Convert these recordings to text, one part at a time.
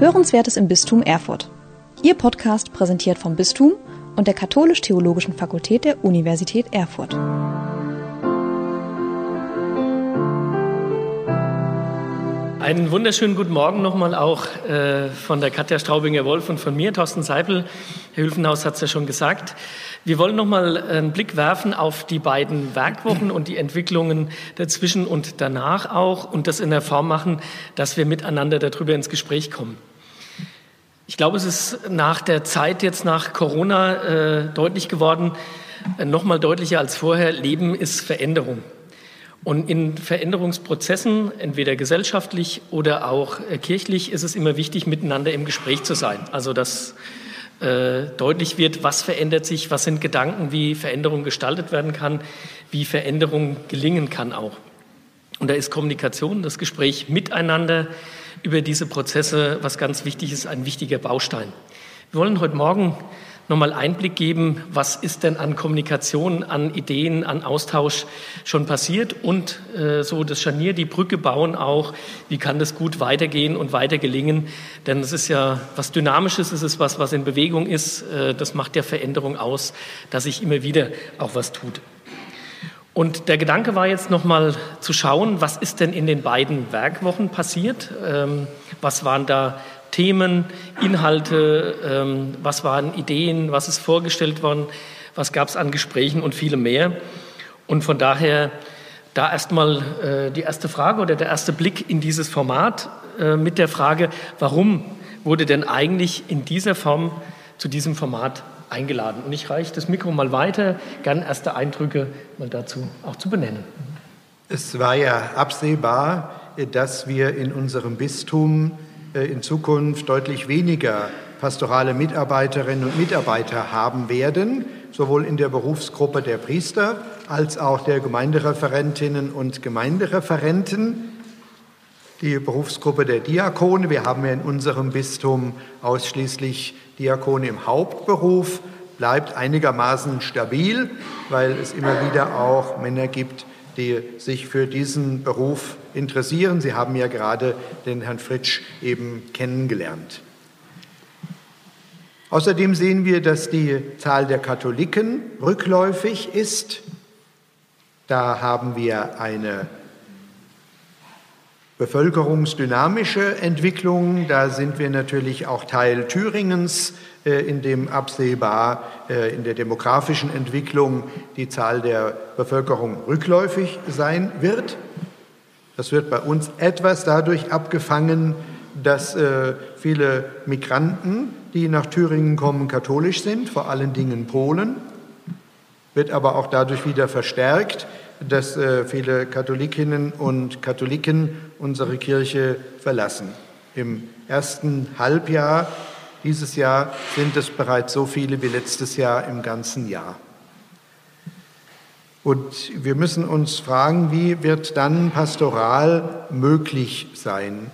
Hörenswertes im Bistum Erfurt. Ihr Podcast präsentiert vom Bistum und der Katholisch-Theologischen Fakultät der Universität Erfurt. Einen wunderschönen guten Morgen nochmal auch äh, von der Katja Straubinger-Wolf und von mir, Thorsten Seipel. Herr Hülfenhaus hat es ja schon gesagt. Wir wollen nochmal einen Blick werfen auf die beiden Werkwochen und die Entwicklungen dazwischen und danach auch und das in der Form machen, dass wir miteinander darüber ins Gespräch kommen. Ich glaube, es ist nach der Zeit jetzt nach Corona äh, deutlich geworden, äh, nochmal deutlicher als vorher, Leben ist Veränderung. Und in Veränderungsprozessen, entweder gesellschaftlich oder auch äh, kirchlich, ist es immer wichtig, miteinander im Gespräch zu sein. Also dass äh, deutlich wird, was verändert sich, was sind Gedanken, wie Veränderung gestaltet werden kann, wie Veränderung gelingen kann auch. Und da ist Kommunikation, das Gespräch miteinander über diese Prozesse, was ganz wichtig ist, ein wichtiger Baustein. Wir wollen heute Morgen nochmal Einblick geben, was ist denn an Kommunikation, an Ideen, an Austausch schon passiert und äh, so das Scharnier, die Brücke bauen auch, wie kann das gut weitergehen und weiter gelingen, denn es ist ja was Dynamisches, es ist was, was in Bewegung ist, äh, das macht ja Veränderung aus, dass sich immer wieder auch was tut. Und der Gedanke war jetzt nochmal zu schauen, was ist denn in den beiden Werkwochen passiert? Ähm, was waren da Themen, Inhalte, ähm, was waren Ideen, was ist vorgestellt worden, was gab es an Gesprächen und viele mehr. Und von daher da erstmal äh, die erste Frage oder der erste Blick in dieses Format äh, mit der Frage, warum wurde denn eigentlich in dieser Form zu diesem Format eingeladen? Und ich reiche das Mikro mal weiter, gern erste Eindrücke mal dazu auch zu benennen. Es war ja absehbar, dass wir in unserem Bistum äh, in Zukunft deutlich weniger pastorale Mitarbeiterinnen und Mitarbeiter haben werden, sowohl in der Berufsgruppe der Priester als auch der Gemeindereferentinnen und Gemeindereferenten. Die Berufsgruppe der Diakone, wir haben ja in unserem Bistum ausschließlich Diakone im Hauptberuf, bleibt einigermaßen stabil, weil es immer wieder auch Männer gibt, die sich für diesen Beruf interessieren. Sie haben ja gerade den Herrn Fritsch eben kennengelernt. Außerdem sehen wir, dass die Zahl der Katholiken rückläufig ist. Da haben wir eine bevölkerungsdynamische Entwicklung. Da sind wir natürlich auch Teil Thüringens, äh, in dem absehbar äh, in der demografischen Entwicklung die Zahl der Bevölkerung rückläufig sein wird. Das wird bei uns etwas dadurch abgefangen, dass äh, viele Migranten, die nach Thüringen kommen, katholisch sind, vor allen Dingen Polen, wird aber auch dadurch wieder verstärkt, dass äh, viele Katholikinnen und Katholiken unsere Kirche verlassen. Im ersten Halbjahr dieses Jahr sind es bereits so viele wie letztes Jahr im ganzen Jahr. Und wir müssen uns fragen, wie wird dann pastoral möglich sein?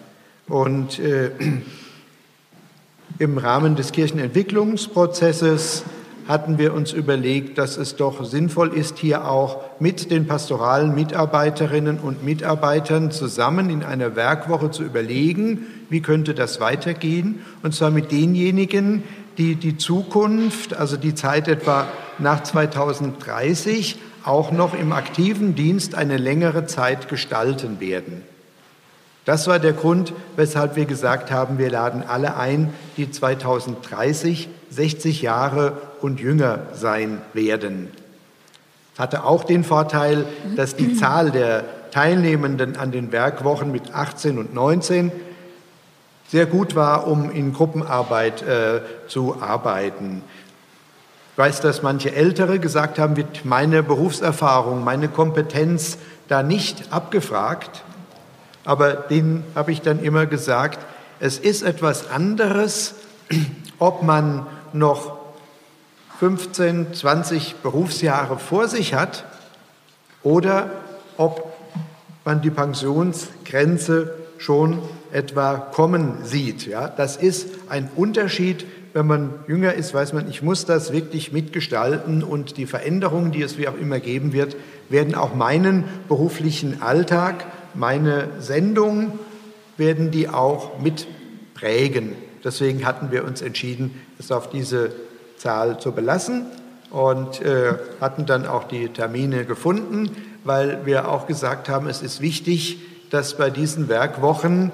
Und äh, im Rahmen des Kirchenentwicklungsprozesses hatten wir uns überlegt, dass es doch sinnvoll ist, hier auch mit den pastoralen Mitarbeiterinnen und Mitarbeitern zusammen in einer Werkwoche zu überlegen, wie könnte das weitergehen, und zwar mit denjenigen, die die Zukunft, also die Zeit etwa nach 2030, auch noch im aktiven Dienst eine längere Zeit gestalten werden. Das war der Grund, weshalb wir gesagt haben, wir laden alle ein, die 2030 60 Jahre und jünger sein werden. Es hatte auch den Vorteil, dass die Zahl der Teilnehmenden an den Werkwochen mit 18 und 19 sehr gut war, um in Gruppenarbeit äh, zu arbeiten. Ich weiß, dass manche Ältere gesagt haben, wird meine Berufserfahrung, meine Kompetenz da nicht abgefragt. Aber denen habe ich dann immer gesagt, es ist etwas anderes, ob man noch 15, 20 Berufsjahre vor sich hat oder ob man die Pensionsgrenze schon etwa kommen sieht. Ja, das ist ein Unterschied. Wenn man jünger ist, weiß man, ich muss das wirklich mitgestalten und die Veränderungen, die es wie auch immer geben wird, werden auch meinen beruflichen Alltag meine Sendung werden die auch mitprägen. Deswegen hatten wir uns entschieden, es auf diese Zahl zu belassen und äh, hatten dann auch die Termine gefunden, weil wir auch gesagt haben, es ist wichtig, dass bei diesen Werkwochen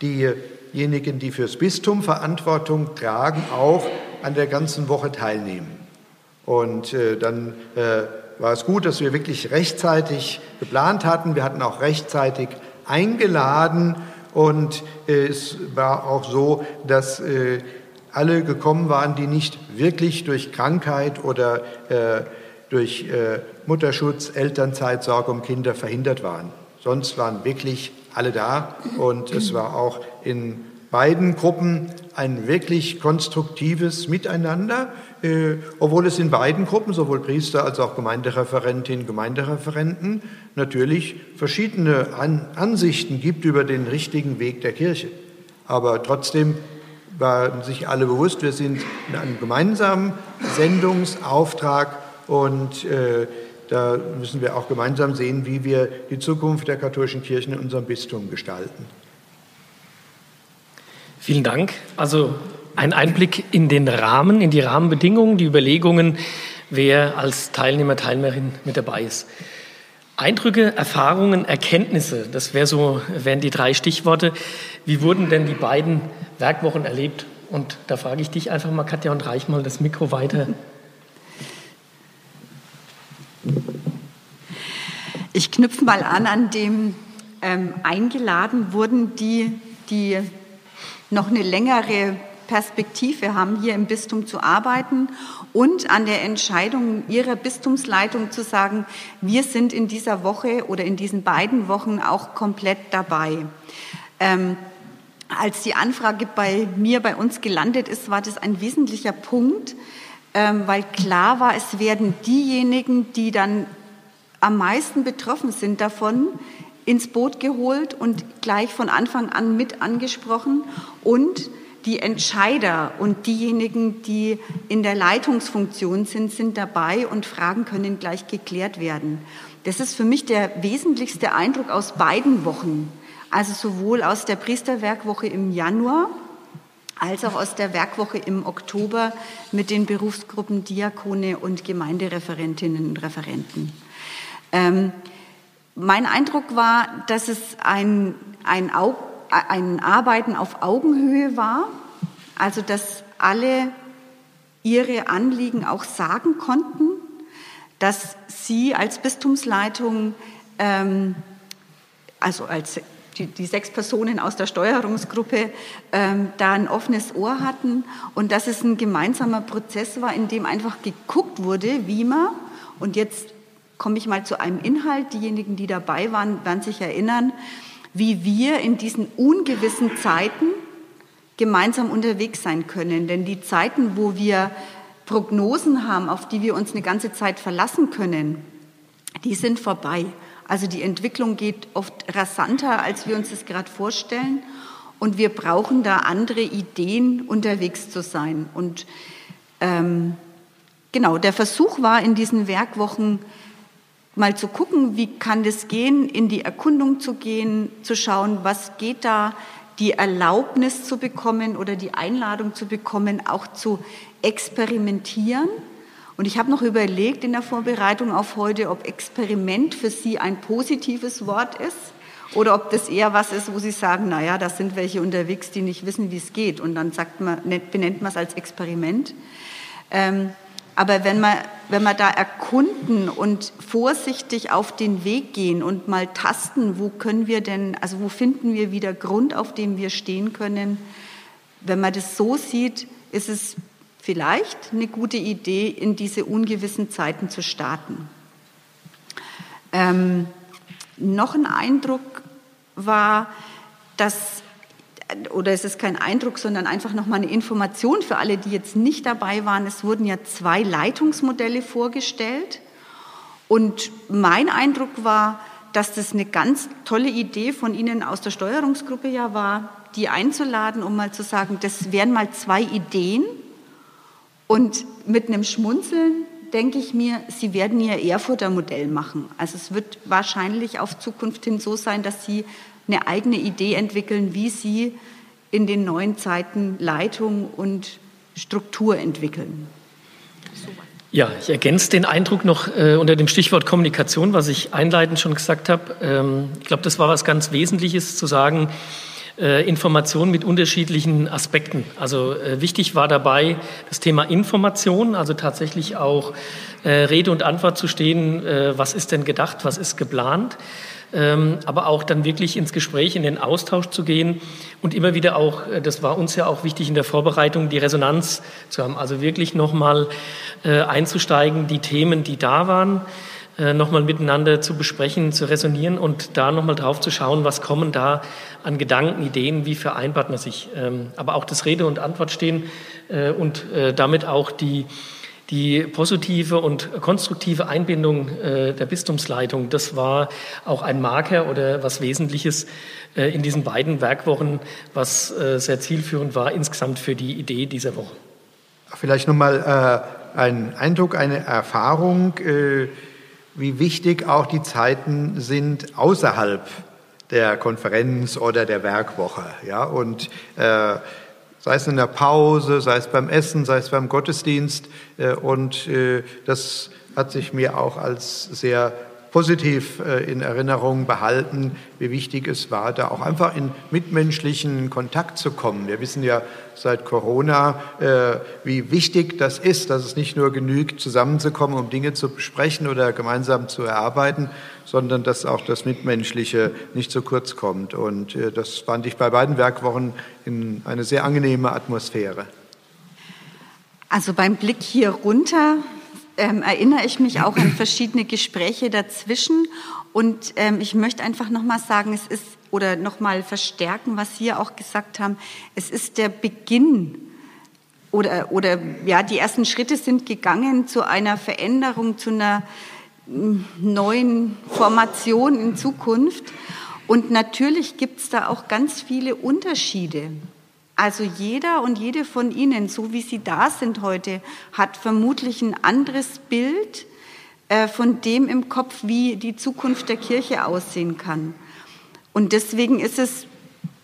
diejenigen, die fürs Bistum Verantwortung tragen, auch an der ganzen Woche teilnehmen. Und äh, dann äh, war es gut, dass wir wirklich rechtzeitig geplant hatten. Wir hatten auch rechtzeitig eingeladen und äh, es war auch so, dass äh, alle gekommen waren, die nicht wirklich durch Krankheit oder äh, durch Mutterschutz, Elternzeit, Sorge um Kinder verhindert waren. Sonst waren wirklich alle da und es war auch in beiden Gruppen ein wirklich konstruktives Miteinander, äh, obwohl es in beiden Gruppen, sowohl Priester als auch Gemeindereferentinnen, Gemeindereferenten, natürlich verschiedene An Ansichten gibt über den richtigen Weg der Kirche. Aber trotzdem waren sich alle bewusst, wir sind in einem gemeinsamen Sendungsauftrag und äh, da müssen wir auch gemeinsam sehen, wie wir die Zukunft der katholischen Kirche in unserem Bistum gestalten. Vielen Dank. Also ein Einblick in den Rahmen, in die Rahmenbedingungen, die Überlegungen, wer als Teilnehmer, Teilnehmerin mit dabei ist. Eindrücke, Erfahrungen, Erkenntnisse, das wär so, wären die drei Stichworte. Wie wurden denn die beiden Werkwochen erlebt? Und da frage ich dich einfach mal, Katja, und reich mal das Mikro weiter. Ich knüpfe mal an an dem ähm, eingeladen wurden, die, die noch eine längere Perspektive haben, hier im Bistum zu arbeiten und an der Entscheidung ihrer Bistumsleitung zu sagen, wir sind in dieser Woche oder in diesen beiden Wochen auch komplett dabei. Ähm, als die Anfrage bei mir, bei uns gelandet ist, war das ein wesentlicher Punkt, ähm, weil klar war, es werden diejenigen, die dann am meisten betroffen sind davon, ins Boot geholt und gleich von Anfang an mit angesprochen und die Entscheider und diejenigen, die in der Leitungsfunktion sind, sind dabei und Fragen können gleich geklärt werden. Das ist für mich der wesentlichste Eindruck aus beiden Wochen. Also sowohl aus der Priesterwerkwoche im Januar als auch aus der Werkwoche im Oktober mit den Berufsgruppen Diakone und Gemeindereferentinnen und Referenten. Ähm, mein Eindruck war, dass es ein, ein Au ein Arbeiten auf Augenhöhe war, also dass alle ihre Anliegen auch sagen konnten, dass sie als Bistumsleitung, ähm, also als die, die, sechs Personen aus der Steuerungsgruppe ähm, da ein offenes Ohr hatten und dass es ein gemeinsamer Prozess war, in dem einfach geguckt wurde, wie man, und jetzt komme ich mal zu einem Inhalt, diejenigen, die dabei waren, werden sich erinnern, wie wir in diesen ungewissen Zeiten gemeinsam unterwegs sein können. Denn die Zeiten, wo wir Prognosen haben, auf die wir uns eine ganze Zeit verlassen können, die sind vorbei. Also die Entwicklung geht oft rasanter, als wir uns das gerade vorstellen. Und wir brauchen da andere Ideen, unterwegs zu sein. Und ähm, genau, der Versuch war in diesen Werkwochen, mal zu gucken, wie kann das gehen, in die Erkundung zu gehen, zu schauen, was geht da, die Erlaubnis zu bekommen oder die Einladung zu bekommen, auch zu experimentieren. Und ich habe noch überlegt in der Vorbereitung auf heute, ob Experiment für Sie ein positives Wort ist oder ob das eher was ist, wo Sie sagen, naja, da sind welche unterwegs, die nicht wissen, wie es geht. Und dann sagt man, benennt man es als Experiment. Ähm, aber wenn wir, wenn wir da erkunden und vorsichtig auf den Weg gehen und mal tasten, wo können wir denn, also wo finden wir wieder Grund, auf dem wir stehen können, wenn man das so sieht, ist es vielleicht eine gute Idee, in diese ungewissen Zeiten zu starten. Ähm, noch ein Eindruck war, dass oder es ist kein Eindruck, sondern einfach nochmal eine Information für alle, die jetzt nicht dabei waren. Es wurden ja zwei Leitungsmodelle vorgestellt. Und mein Eindruck war, dass das eine ganz tolle Idee von Ihnen aus der Steuerungsgruppe ja war, die einzuladen, um mal zu sagen, das wären mal zwei Ideen. Und mit einem Schmunzeln denke ich mir, Sie werden Ihr Erfurter Modell machen. Also es wird wahrscheinlich auf Zukunft hin so sein, dass Sie eine eigene Idee entwickeln, wie sie in den neuen Zeiten Leitung und Struktur entwickeln. Ja, ich ergänze den Eindruck noch äh, unter dem Stichwort Kommunikation, was ich einleitend schon gesagt habe. Ähm, ich glaube, das war was ganz Wesentliches zu sagen, äh, Information mit unterschiedlichen Aspekten. Also äh, wichtig war dabei das Thema Information, also tatsächlich auch äh, Rede und Antwort zu stehen, äh, was ist denn gedacht, was ist geplant aber auch dann wirklich ins Gespräch, in den Austausch zu gehen und immer wieder auch, äh, das war uns ja auch wichtig in der Vorbereitung, die Resonanz zu haben. Also wirklich nochmal äh, einzusteigen, die Themen, die da waren, äh, nochmal miteinander zu besprechen, zu resonieren und da nochmal drauf zu schauen, was kommen da an Gedanken, Ideen, wie vereinbart man sich. Ähm, aber auch das Rede und Antwort stehen und damit auch die die positive und konstruktive Einbindung äh, der Bistumsleitung, das war auch ein Marker oder was Wesentliches äh, in diesen beiden Werkwochen, was äh, sehr zielführend war insgesamt für die Idee dieser Woche. Vielleicht nochmal äh, ein Eindruck, eine Erfahrung, äh, wie wichtig auch die Zeiten sind außerhalb der Konferenz oder der Werkwoche. Ja, und äh, sei es in der Pause, sei es beim Essen, sei es beim Gottesdienst. Äh, und äh, das hat sich mir auch als sehr positiv äh, in Erinnerung behalten, wie wichtig es war, da auch einfach in mitmenschlichen Kontakt zu kommen. Wir wissen ja seit Corona, äh, wie wichtig das ist, dass es nicht nur genügt, zusammenzukommen, um Dinge zu besprechen oder gemeinsam zu erarbeiten, sondern dass auch das Mitmenschliche nicht zu kurz kommt. Und äh, das fand ich bei beiden Werkwochen in eine sehr angenehme Atmosphäre. Also beim Blick hier runter ähm, erinnere ich mich auch an verschiedene Gespräche dazwischen. Und ähm, ich möchte einfach nochmal sagen, es ist, oder nochmal verstärken, was Sie auch gesagt haben, es ist der Beginn oder, oder ja, die ersten Schritte sind gegangen zu einer Veränderung, zu einer mm, neuen Formation in Zukunft. Und natürlich gibt es da auch ganz viele Unterschiede. Also jeder und jede von Ihnen, so wie Sie da sind heute, hat vermutlich ein anderes Bild äh, von dem im Kopf, wie die Zukunft der Kirche aussehen kann. Und deswegen ist es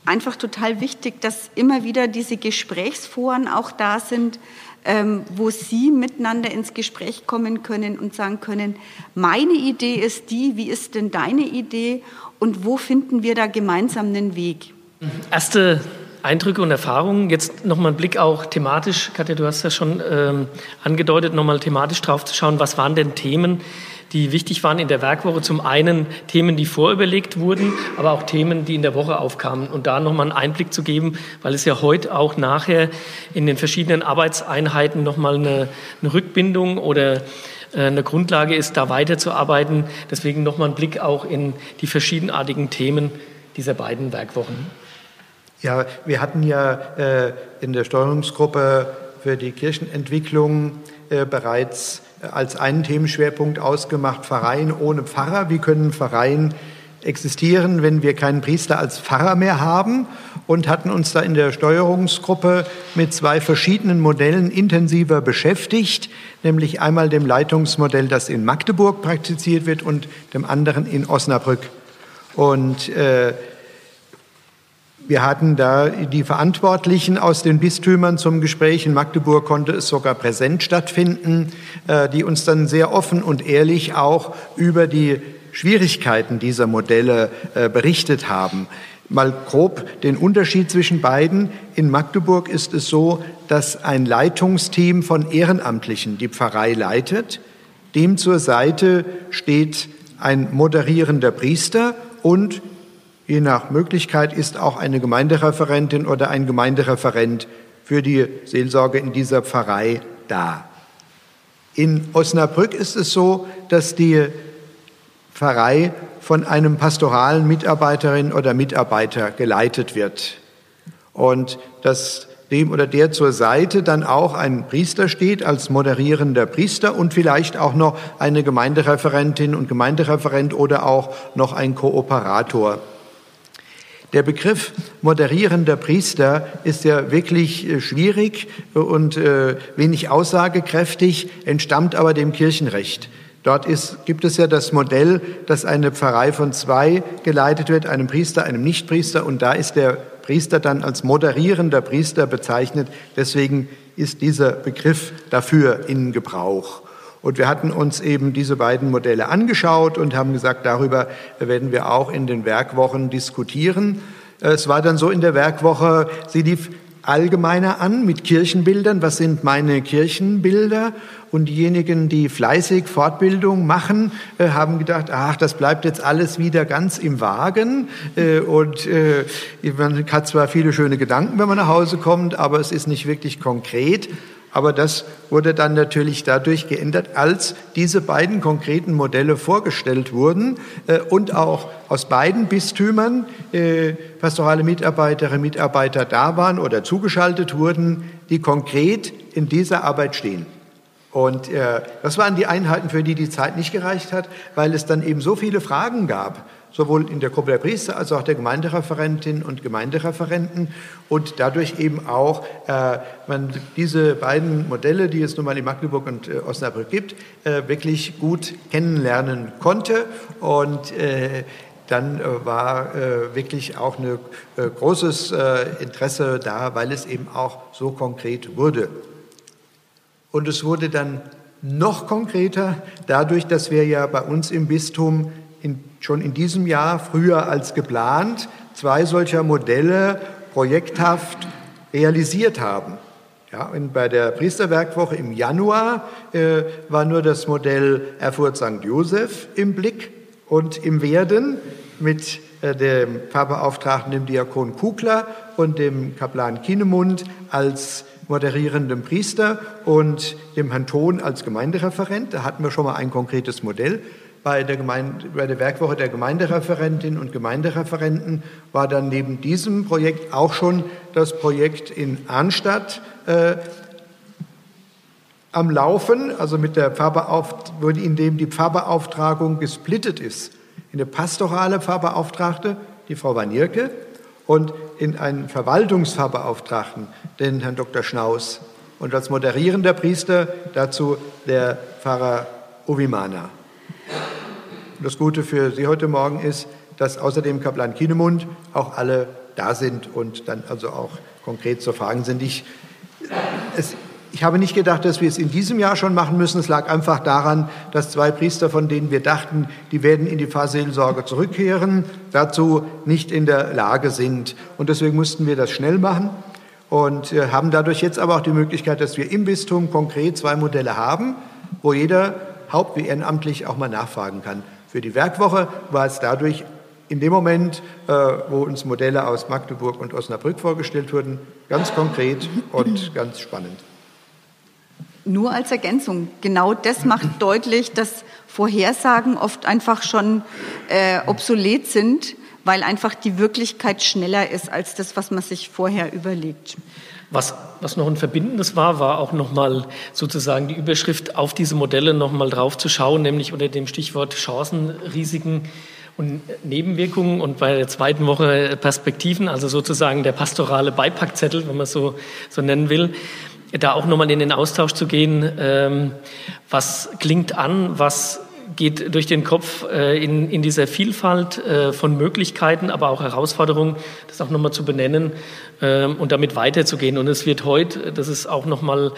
einfach total wichtig, dass immer wieder diese Gesprächsforen auch da sind, ähm, wo Sie miteinander ins Gespräch kommen können und sagen können, meine Idee ist die, wie ist denn deine Idee und wo finden wir da gemeinsam einen Weg? Erste Eindrücke und Erfahrungen. Jetzt nochmal ein Blick auch thematisch. Katja, du hast ja schon ähm, angedeutet, nochmal thematisch drauf zu schauen, was waren denn Themen, die wichtig waren in der Werkwoche. Zum einen Themen, die vorüberlegt wurden, aber auch Themen, die in der Woche aufkamen. Und da nochmal einen Einblick zu geben, weil es ja heute auch nachher in den verschiedenen Arbeitseinheiten nochmal eine, eine Rückbindung oder äh, eine Grundlage ist, da weiterzuarbeiten. Deswegen nochmal ein Blick auch in die verschiedenartigen Themen dieser beiden Werkwochen. Ja, wir hatten ja äh, in der Steuerungsgruppe für die Kirchenentwicklung äh, bereits äh, als einen Themenschwerpunkt ausgemacht, Pfarreien ohne Pfarrer. Wie können Pfarreien existieren, wenn wir keinen Priester als Pfarrer mehr haben? Und hatten uns da in der Steuerungsgruppe mit zwei verschiedenen Modellen intensiver beschäftigt, nämlich einmal dem Leitungsmodell, das in Magdeburg praktiziert wird, und dem anderen in Osnabrück. Und äh, wir hatten da die Verantwortlichen aus den Bistümern zum Gespräch. In Magdeburg konnte es sogar präsent stattfinden, äh, die uns dann sehr offen und ehrlich auch über die Schwierigkeiten dieser Modelle äh, berichtet haben. Mal grob den Unterschied zwischen beiden. In Magdeburg ist es so, dass ein Leitungsteam von Ehrenamtlichen die Pfarrei leitet. Dem zur Seite steht ein moderierender Priester und Je nach Möglichkeit ist auch eine Gemeindereferentin oder ein Gemeindereferent für die Seelsorge in dieser Pfarrei da. In Osnabrück ist es so, dass die Pfarrei von einem pastoralen Mitarbeiterin oder Mitarbeiter geleitet wird und dass dem oder der zur Seite dann auch ein Priester steht als moderierender Priester und vielleicht auch noch eine Gemeindereferentin und Gemeindereferent oder auch noch ein Kooperator. Der Begriff moderierender Priester ist ja wirklich äh, schwierig und äh, wenig aussagekräftig, entstammt aber dem Kirchenrecht. Dort ist, gibt es ja das Modell, dass eine Pfarrei von zwei geleitet wird, einem Priester, einem Nichtpriester, und da ist der Priester dann als moderierender Priester bezeichnet. Deswegen ist dieser Begriff dafür in Gebrauch. Und wir hatten uns eben diese beiden Modelle angeschaut und haben gesagt, darüber werden wir auch in den Werkwochen diskutieren. Es war dann so in der Werkwoche, sie lief allgemeiner an mit Kirchenbildern. Was sind meine Kirchenbilder? Und diejenigen, die fleißig Fortbildung machen, äh, haben gedacht, ach, das bleibt jetzt alles wieder ganz im Wagen. Äh, und äh, man hat zwar viele schöne Gedanken, wenn man nach Hause kommt, aber es ist nicht wirklich konkret. Aber das wurde dann natürlich dadurch geändert, als diese beiden konkreten Modelle vorgestellt wurden äh, und auch aus beiden Bistümern äh, pastorale Mitarbeiterinnen und Mitarbeiter da waren oder zugeschaltet wurden, die konkret in dieser Arbeit stehen. Und äh, das waren die Einheiten, für die die Zeit nicht gereicht hat, weil es dann eben so viele Fragen gab sowohl in der Gruppe der Priester als auch der Gemeindereferentinnen und Gemeindereferenten und dadurch eben auch äh, man diese beiden Modelle, die es nun mal in Magdeburg und äh, Osnabrück gibt, äh, wirklich gut kennenlernen konnte und äh, dann äh, war äh, wirklich auch ein großes Interesse da, weil es eben auch so konkret wurde. Und es wurde dann noch konkreter dadurch, dass wir ja bei uns im Bistum in, schon in diesem Jahr, früher als geplant, zwei solcher Modelle projekthaft realisiert haben. Ja, und bei der Priesterwerkwoche im Januar äh, war nur das Modell Erfurt St. Josef im Blick und im Werden mit äh, dem Pfarrbeauftragten, dem Diakon Kugler und dem Kaplan Kinemund als moderierendem Priester und dem Herrn Thon als Gemeindereferent. Da hatten wir schon mal ein konkretes Modell bei der, Gemeinde, bei der Werkwoche der Gemeindereferentinnen und Gemeindereferenten war dann neben diesem Projekt auch schon das Projekt in Arnstadt äh, am Laufen, also mit der Pfarrbeauftragten, in dem die Pfarrbeauftragung gesplittet ist. In eine pastorale Pfarrbeauftragte, die Frau Wanierke, und in einen Verwaltungspfarrbeauftragten, den Herrn Dr. Schnaus. Und als moderierender Priester dazu der Pfarrer Uvimana. Das Gute für Sie heute Morgen ist, dass außerdem Kaplan Kinemund auch alle da sind und dann also auch konkret zu fragen sind. Ich, es, ich habe nicht gedacht, dass wir es in diesem Jahr schon machen müssen. Es lag einfach daran, dass zwei Priester, von denen wir dachten, die werden in die Pfarrseelsorge zurückkehren, dazu nicht in der Lage sind. Und deswegen mussten wir das schnell machen und äh, haben dadurch jetzt aber auch die Möglichkeit, dass wir im Bistum konkret zwei Modelle haben, wo jeder haupt- wie ehrenamtlich auch mal nachfragen kann. Für die Werkwoche war es dadurch in dem Moment, äh, wo uns Modelle aus Magdeburg und Osnabrück vorgestellt wurden, ganz konkret und ganz spannend. Nur als Ergänzung. Genau das macht deutlich, dass Vorhersagen oft einfach schon äh, obsolet sind, weil einfach die Wirklichkeit schneller ist als das, was man sich vorher überlegt. Was, was noch ein Verbindendes war, war auch nochmal sozusagen die Überschrift auf diese Modelle nochmal drauf zu schauen, nämlich unter dem Stichwort Chancen, Risiken und Nebenwirkungen und bei der zweiten Woche Perspektiven, also sozusagen der pastorale Beipackzettel, wenn man es so, so nennen will, da auch nochmal in den Austausch zu gehen, ähm, was klingt an, was geht durch den Kopf äh, in, in dieser Vielfalt äh, von Möglichkeiten, aber auch Herausforderungen, das auch nochmal zu benennen äh, und damit weiterzugehen. Und es wird heute, das ist auch nochmal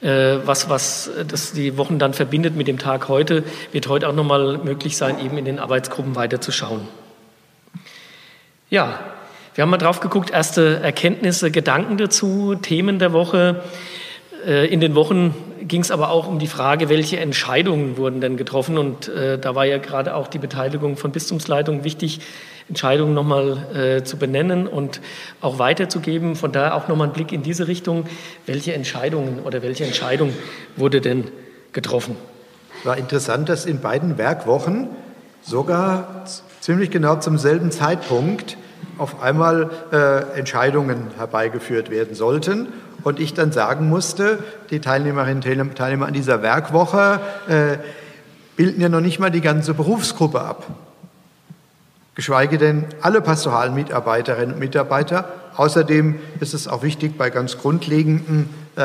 äh, was, was das die Wochen dann verbindet mit dem Tag heute, wird heute auch nochmal möglich sein, eben in den Arbeitsgruppen weiterzuschauen. Ja, wir haben mal drauf geguckt, erste Erkenntnisse, Gedanken dazu, Themen der Woche. Äh, in den Wochen ging es aber auch um die Frage, welche Entscheidungen wurden denn getroffen. Und äh, da war ja gerade auch die Beteiligung von Bistumsleitungen wichtig, Entscheidungen nochmal äh, zu benennen und auch weiterzugeben. Von daher auch nochmal ein Blick in diese Richtung. Welche Entscheidungen oder welche Entscheidung wurde denn getroffen? War interessant, dass in beiden Werkwochen sogar ziemlich genau zum selben Zeitpunkt auf einmal äh, Entscheidungen herbeigeführt werden sollten und ich dann sagen musste, die Teilnehmerinnen und Teilnehmer an dieser Werkwoche äh, bilden ja noch nicht mal die ganze Berufsgruppe ab. Geschweige denn alle pastoralen Mitarbeiterinnen und Mitarbeiter. Außerdem ist es auch wichtig, bei ganz grundlegenden äh,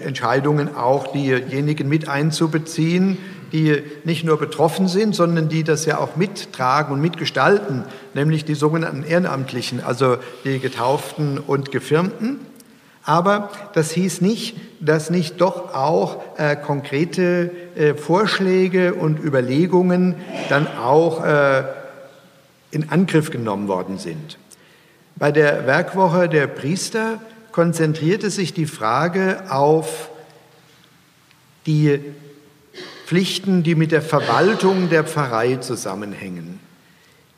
Entscheidungen auch diejenigen mit einzubeziehen, die nicht nur betroffen sind, sondern die das ja auch mittragen und mitgestalten, nämlich die sogenannten Ehrenamtlichen, also die Getauften und Gefirmten. Aber das hieß nicht, dass nicht doch auch äh, konkrete äh, Vorschläge und Überlegungen dann auch äh, in Angriff genommen worden sind. Bei der Werkwoche der Priester konzentrierte sich die Frage auf die Pflichten, die mit der Verwaltung der Pfarrei zusammenhängen.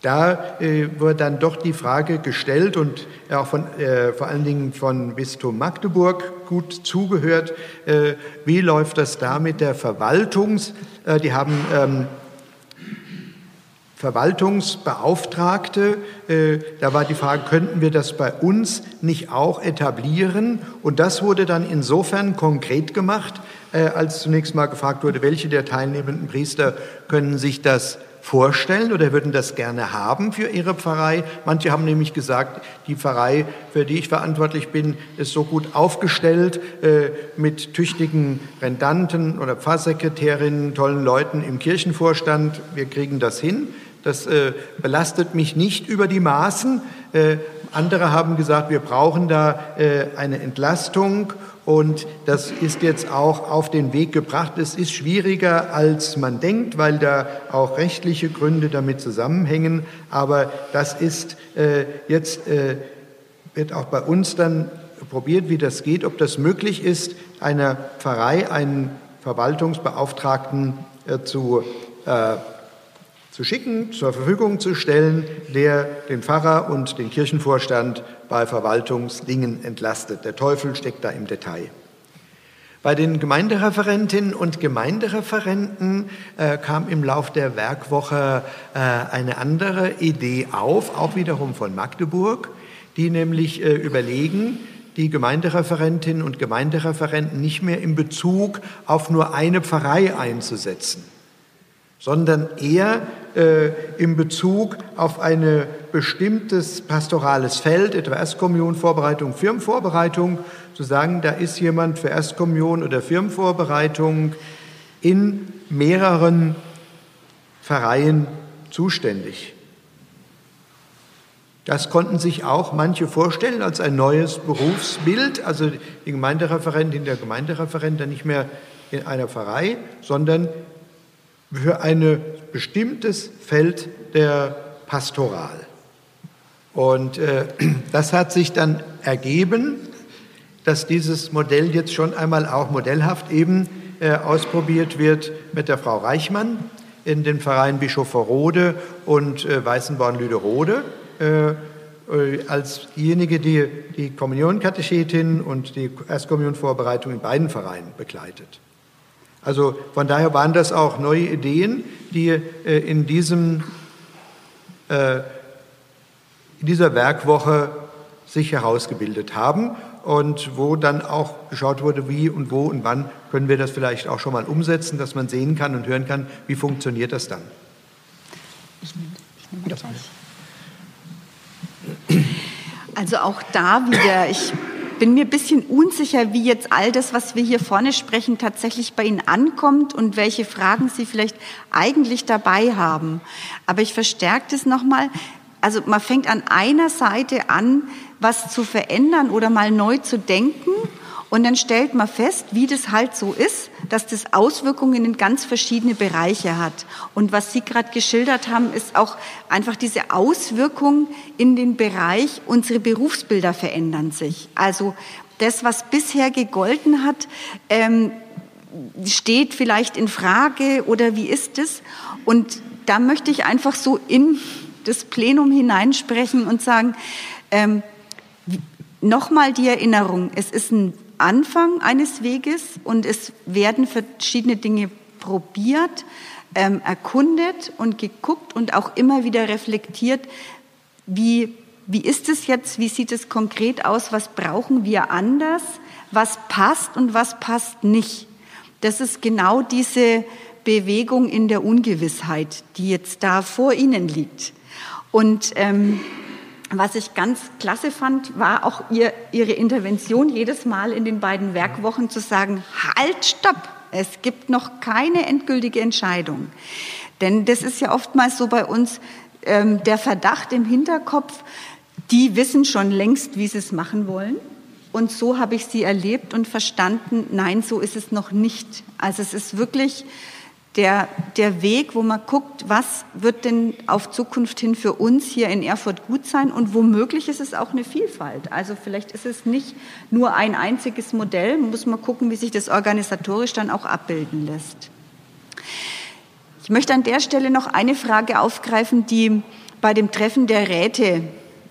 Da äh, wurde dann doch die Frage gestellt und auch von, äh, vor allen Dingen von Bistum Magdeburg gut zugehört, äh, wie läuft das da mit der Verwaltungs, äh, die haben ähm, Verwaltungsbeauftragte. Äh, da war die Frage, könnten wir das bei uns nicht auch etablieren? Und das wurde dann insofern konkret gemacht, äh, als zunächst mal gefragt wurde, welche der teilnehmenden Priester können sich das vorstellen oder würden das gerne haben für ihre Pfarrei. Manche haben nämlich gesagt, die Pfarrei, für die ich verantwortlich bin, ist so gut aufgestellt äh, mit tüchtigen Rendanten oder Pfarrsekretärinnen, tollen Leuten im Kirchenvorstand. Wir kriegen das hin. Das äh, belastet mich nicht über die Maßen. Äh, andere haben gesagt, wir brauchen da äh, eine Entlastung und das ist jetzt auch auf den Weg gebracht. Es ist schwieriger, als man denkt, weil da auch rechtliche Gründe damit zusammenhängen. Aber das ist äh, jetzt, äh, wird auch bei uns dann probiert, wie das geht, ob das möglich ist, einer Pfarrei einen Verwaltungsbeauftragten äh, zu äh, zu schicken, zur Verfügung zu stellen, der den Pfarrer und den Kirchenvorstand bei Verwaltungsdingen entlastet. Der Teufel steckt da im Detail. Bei den Gemeindereferentinnen und Gemeindereferenten äh, kam im Lauf der Werkwoche äh, eine andere Idee auf, auch wiederum von Magdeburg, die nämlich äh, überlegen, die Gemeindereferentinnen und Gemeindereferenten nicht mehr in Bezug auf nur eine Pfarrei einzusetzen sondern eher äh, in Bezug auf ein bestimmtes pastorales Feld, etwa Erstkommunionvorbereitung, Firmenvorbereitung, zu sagen, da ist jemand für Erstkommunion oder Firmenvorbereitung in mehreren Pfarreien zuständig. Das konnten sich auch manche vorstellen als ein neues Berufsbild, also die Gemeindereferentin, der Gemeindereferent dann nicht mehr in einer Pfarrei, sondern für ein bestimmtes Feld der Pastoral. Und äh, das hat sich dann ergeben, dass dieses Modell jetzt schon einmal auch modellhaft eben äh, ausprobiert wird mit der Frau Reichmann in den Vereinen Bischofferode und äh, Weißenborn-Lüderode äh, äh, als diejenige, die die Kommunionkatechetin und die Erstkommunionvorbereitung in beiden Vereinen begleitet. Also von daher waren das auch neue Ideen, die äh, in, diesem, äh, in dieser Werkwoche sich herausgebildet haben und wo dann auch geschaut wurde, wie und wo und wann können wir das vielleicht auch schon mal umsetzen, dass man sehen kann und hören kann, wie funktioniert das dann. Ich nehme, ich nehme Also auch da wieder, ich bin mir ein bisschen unsicher, wie jetzt all das, was wir hier vorne sprechen, tatsächlich bei Ihnen ankommt und welche Fragen Sie vielleicht eigentlich dabei haben. Aber ich verstärke das nochmal. Also man fängt an einer Seite an, was zu verändern oder mal neu zu denken und dann stellt man fest, wie das halt so ist, dass das Auswirkungen in ganz verschiedene Bereiche hat. Und was Sie gerade geschildert haben, ist auch einfach diese Auswirkung in den Bereich, unsere Berufsbilder verändern sich. Also das, was bisher gegolten hat, ähm, steht vielleicht in Frage oder wie ist es? Und da möchte ich einfach so in das Plenum hineinsprechen und sagen, ähm, nochmal die Erinnerung, es ist ein Anfang eines Weges und es werden verschiedene Dinge probiert, ähm, erkundet und geguckt und auch immer wieder reflektiert, wie, wie ist es jetzt, wie sieht es konkret aus, was brauchen wir anders, was passt und was passt nicht. Das ist genau diese Bewegung in der Ungewissheit, die jetzt da vor Ihnen liegt. Und ähm, was ich ganz klasse fand, war auch ihr, ihre Intervention jedes Mal in den beiden Werkwochen zu sagen, halt, stopp, Es gibt noch keine endgültige Entscheidung. Denn das ist ja oftmals so bei uns ähm, der Verdacht im Hinterkopf, die wissen schon längst, wie sie es machen wollen. Und so habe ich sie erlebt und verstanden, nein, so ist es noch nicht. Also es ist wirklich der, der Weg, wo man guckt, was wird denn auf Zukunft hin für uns hier in Erfurt gut sein und womöglich ist es auch eine Vielfalt. Also vielleicht ist es nicht nur ein einziges Modell, muss man gucken, wie sich das organisatorisch dann auch abbilden lässt. Ich möchte an der Stelle noch eine Frage aufgreifen, die bei dem Treffen der Räte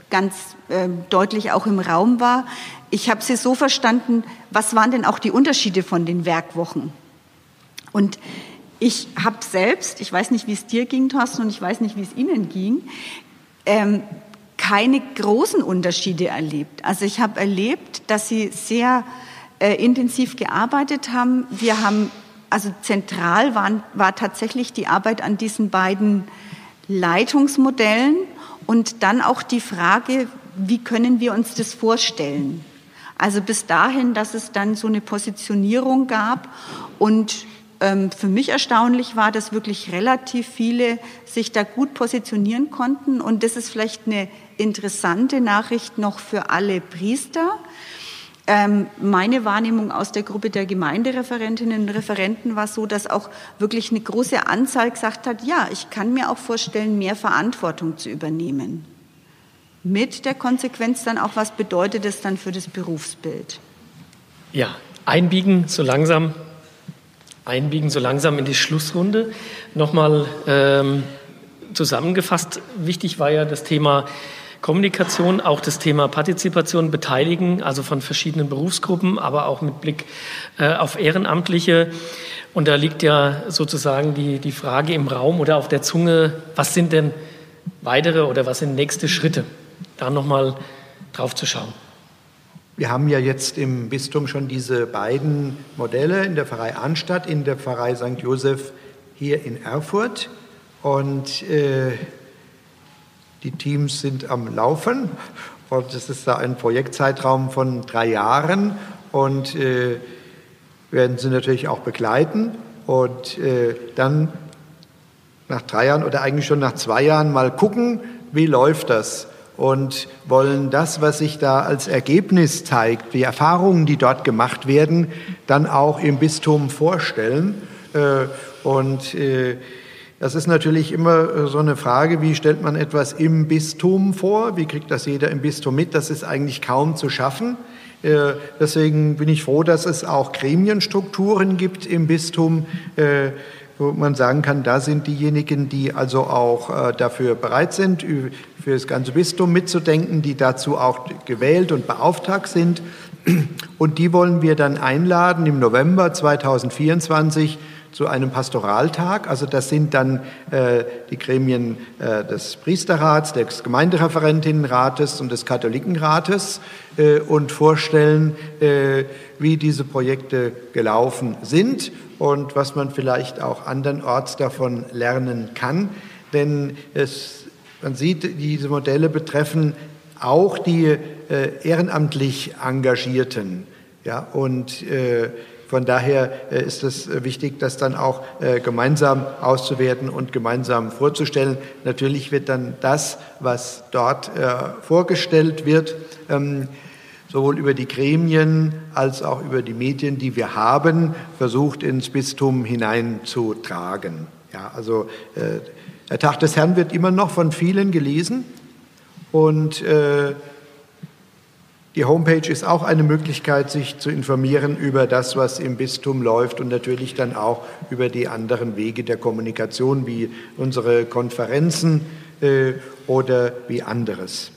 ganz äh, deutlich auch im Raum war. Ich habe sie so verstanden, was waren denn auch die Unterschiede von den Werkwochen? Und ich habe selbst, ich weiß nicht, wie es dir ging, Thorsten, und ich weiß nicht, wie es Ihnen ging, ähm, keine großen Unterschiede erlebt. Also ich habe erlebt, dass Sie sehr äh, intensiv gearbeitet haben. Wir haben, also zentral waren, war tatsächlich die Arbeit an diesen beiden Leitungsmodellen und dann auch die Frage, wie können wir uns das vorstellen? Also bis dahin, dass es dann so eine Positionierung gab und für mich erstaunlich war, dass wirklich relativ viele sich da gut positionieren konnten. Und das ist vielleicht eine interessante Nachricht noch für alle Priester. Ähm, meine Wahrnehmung aus der Gruppe der Gemeindereferentinnen und Referenten war so, dass auch wirklich eine große Anzahl gesagt hat, ja, ich kann mir auch vorstellen, mehr Verantwortung zu übernehmen. Mit der Konsequenz dann auch, was bedeutet es dann für das Berufsbild? Ja, einbiegen so langsam einbiegen, so langsam in die Schlussrunde. Nochmal ähm, zusammengefasst, wichtig war ja das Thema Kommunikation, auch das Thema Partizipation, Beteiligen, also von verschiedenen Berufsgruppen, aber auch mit Blick äh, auf Ehrenamtliche. Und da liegt ja sozusagen die, die Frage im Raum oder auf der Zunge, was sind denn weitere oder was sind nächste Schritte? Da nochmal drauf zu schauen. Wir haben ja jetzt im Bistum schon diese beiden Modelle in der Pfarrei Arnstadt, in der Pfarrei St. Josef hier in Erfurt. Und äh, die Teams sind am Laufen. Und es ist da ein Projektzeitraum von drei Jahren. Und äh, werden sie natürlich auch begleiten. Und äh, dann nach drei Jahren oder eigentlich schon nach zwei Jahren mal gucken, wie läuft das und wollen das, was sich da als Ergebnis zeigt, die Erfahrungen, die dort gemacht werden, dann auch im Bistum vorstellen. Äh, und äh, das ist natürlich immer äh, so eine Frage, wie stellt man etwas im Bistum vor? Wie kriegt das jeder im Bistum mit? Das ist eigentlich kaum zu schaffen. Deswegen bin ich froh, dass es auch Gremienstrukturen gibt im Bistum, wo man sagen kann, da sind diejenigen, die also auch dafür bereit sind, für das ganze Bistum mitzudenken, die dazu auch gewählt und beauftragt sind. Und die wollen wir dann einladen im November 2024 zu einem Pastoraltag. Also das sind dann äh, die Gremien äh, des Priesterrats, des Gemeindereferentinnenrates und des Katholikenrates äh, und vorstellen, äh, wie diese Projekte gelaufen sind und was man vielleicht auch andernorts davon lernen kann. Denn es man sieht, diese Modelle betreffen auch die äh, ehrenamtlich Engagierten. Ja, und äh, von daher äh, ist es wichtig, das dann auch äh, gemeinsam auszuwerten und gemeinsam vorzustellen. Natürlich wird dann das, was dort äh, vorgestellt wird, ähm, sowohl über die Gremien als auch über die Medien, die wir haben, versucht ins Bistum hineinzutragen. Ja, also äh, der Tag des Herrn wird immer noch von vielen gelesen und äh, die Homepage ist auch eine Möglichkeit, sich zu informieren über das, was im Bistum läuft und natürlich dann auch über die anderen Wege der Kommunikation, wie unsere Konferenzen äh, oder wie anderes.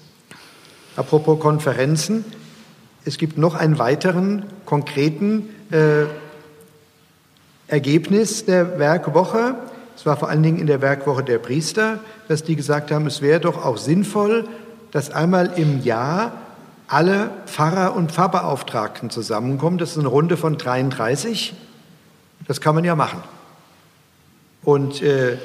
Apropos Konferenzen, es gibt noch einen weiteren konkreten äh, Ergebnis der Werkwoche. Es war vor allen Dingen in der Werkwoche der Priester, dass die gesagt haben, es wäre doch auch sinnvoll, dass einmal im Jahr alle Pfarrer und Pfarrbeauftragten zusammenkommen. Das ist eine Runde von 33. Das kann man ja machen. Und äh,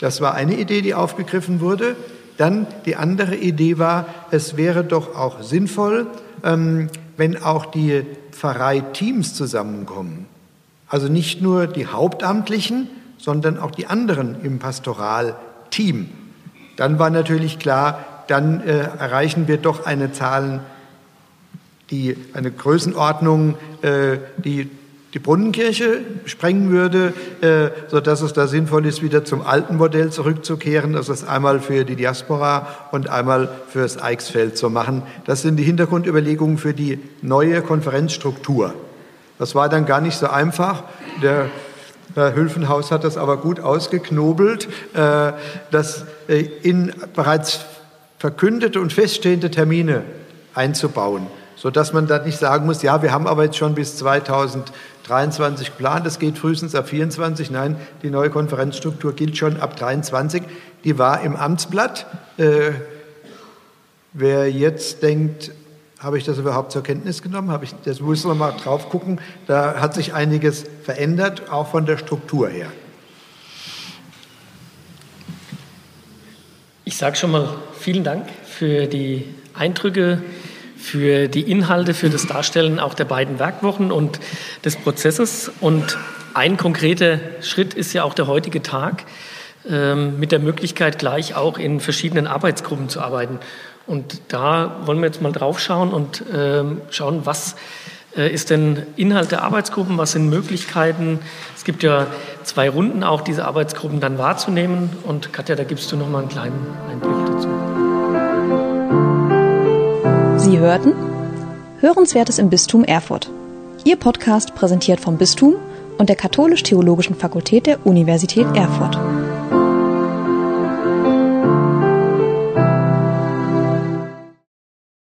das war eine Idee, die aufgegriffen wurde. Dann die andere Idee war, es wäre doch auch sinnvoll, ähm, wenn auch die Pfarreiteams zusammenkommen. Also nicht nur die Hauptamtlichen, sondern auch die anderen im Pastoralteam. Dann war natürlich klar, dann äh, erreichen wir doch eine Zahl, die eine Größenordnung, äh, die die Brunnenkirche sprengen würde, äh, sodass es da sinnvoll ist, wieder zum alten Modell zurückzukehren, das ist einmal für die Diaspora und einmal fürs Eichsfeld zu machen. Das sind die Hintergrundüberlegungen für die neue Konferenzstruktur. Das war dann gar nicht so einfach. Der Herr Hülfenhaus hat das aber gut ausgeknobelt, äh, das äh, in bereits verkündete und feststehende Termine einzubauen, sodass man dann nicht sagen muss, ja, wir haben aber jetzt schon bis 2023 geplant, das geht frühestens ab 24. Nein, die neue Konferenzstruktur gilt schon ab 23. Die war im Amtsblatt. Äh, wer jetzt denkt, habe ich das überhaupt zur Kenntnis genommen? Habe ich, das muss man mal drauf gucken. Da hat sich einiges verändert, auch von der Struktur her. Ich sage schon mal vielen Dank für die Eindrücke, für die Inhalte, für das Darstellen auch der beiden Werkwochen und des Prozesses. Und ein konkreter Schritt ist ja auch der heutige Tag ähm, mit der Möglichkeit, gleich auch in verschiedenen Arbeitsgruppen zu arbeiten. Und da wollen wir jetzt mal drauf schauen und ähm, schauen, was ist denn Inhalt der Arbeitsgruppen, was sind Möglichkeiten. Es gibt ja zwei Runden auch, diese Arbeitsgruppen dann wahrzunehmen. Und Katja, da gibst du noch mal einen kleinen Einblick dazu. Sie hörten Hörenswertes im Bistum Erfurt. Ihr Podcast präsentiert vom Bistum und der Katholisch-Theologischen Fakultät der Universität Erfurt.